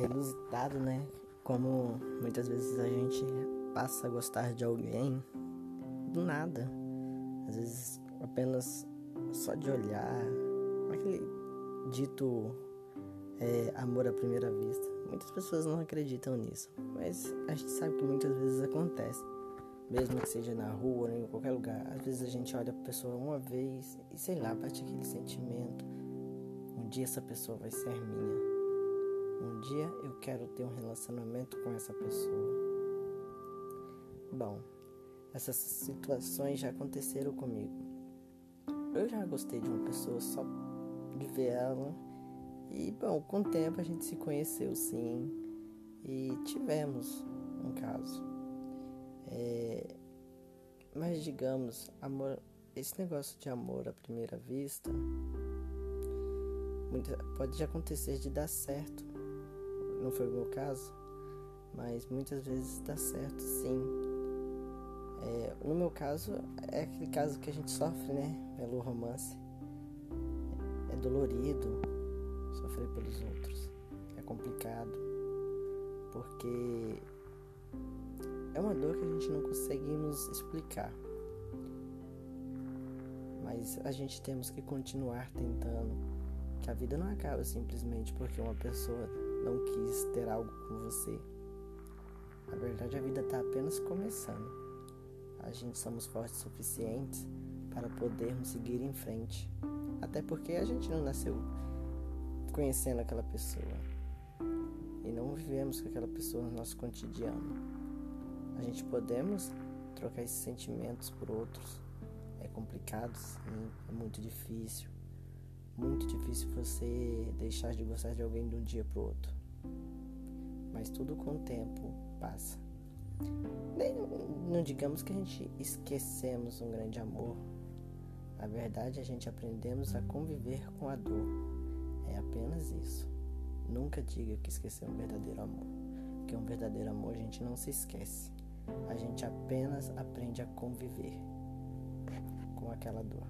inusitado, né? Como muitas vezes a gente passa a gostar de alguém do nada. Às vezes apenas só de olhar, aquele dito é, amor à primeira vista. Muitas pessoas não acreditam nisso, mas a gente sabe que muitas vezes acontece. Mesmo que seja na rua ou em qualquer lugar. Às vezes a gente olha a pessoa uma vez e sei lá, bate aquele sentimento. Um dia essa pessoa vai ser minha. Um dia eu quero ter um relacionamento com essa pessoa. Bom, essas situações já aconteceram comigo. Eu já gostei de uma pessoa só de ver ela. E, bom, com o tempo a gente se conheceu sim. E tivemos um caso. É, mas, digamos, amor, esse negócio de amor à primeira vista pode acontecer de dar certo. Não foi o meu caso, mas muitas vezes dá certo sim. É, no meu caso, é aquele caso que a gente sofre, né? Pelo romance. É dolorido sofrer pelos outros. É complicado. Porque é uma dor que a gente não conseguimos explicar. Mas a gente temos que continuar tentando. Que a vida não acaba simplesmente porque uma pessoa não quis ter algo com você. Na verdade, a vida está apenas começando a gente somos fortes o suficientes para podermos seguir em frente. Até porque a gente não nasceu conhecendo aquela pessoa e não vivemos com aquela pessoa no nosso cotidiano. A gente podemos trocar esses sentimentos por outros. É complicado, sim, é muito difícil. Muito difícil você deixar de gostar de alguém de um dia para o outro. Mas tudo com o tempo passa. Nem, não digamos que a gente esquecemos um grande amor. Na verdade, a gente aprendemos a conviver com a dor. É apenas isso. Nunca diga que esqueceu um verdadeiro amor. Porque um verdadeiro amor a gente não se esquece. A gente apenas aprende a conviver com aquela dor.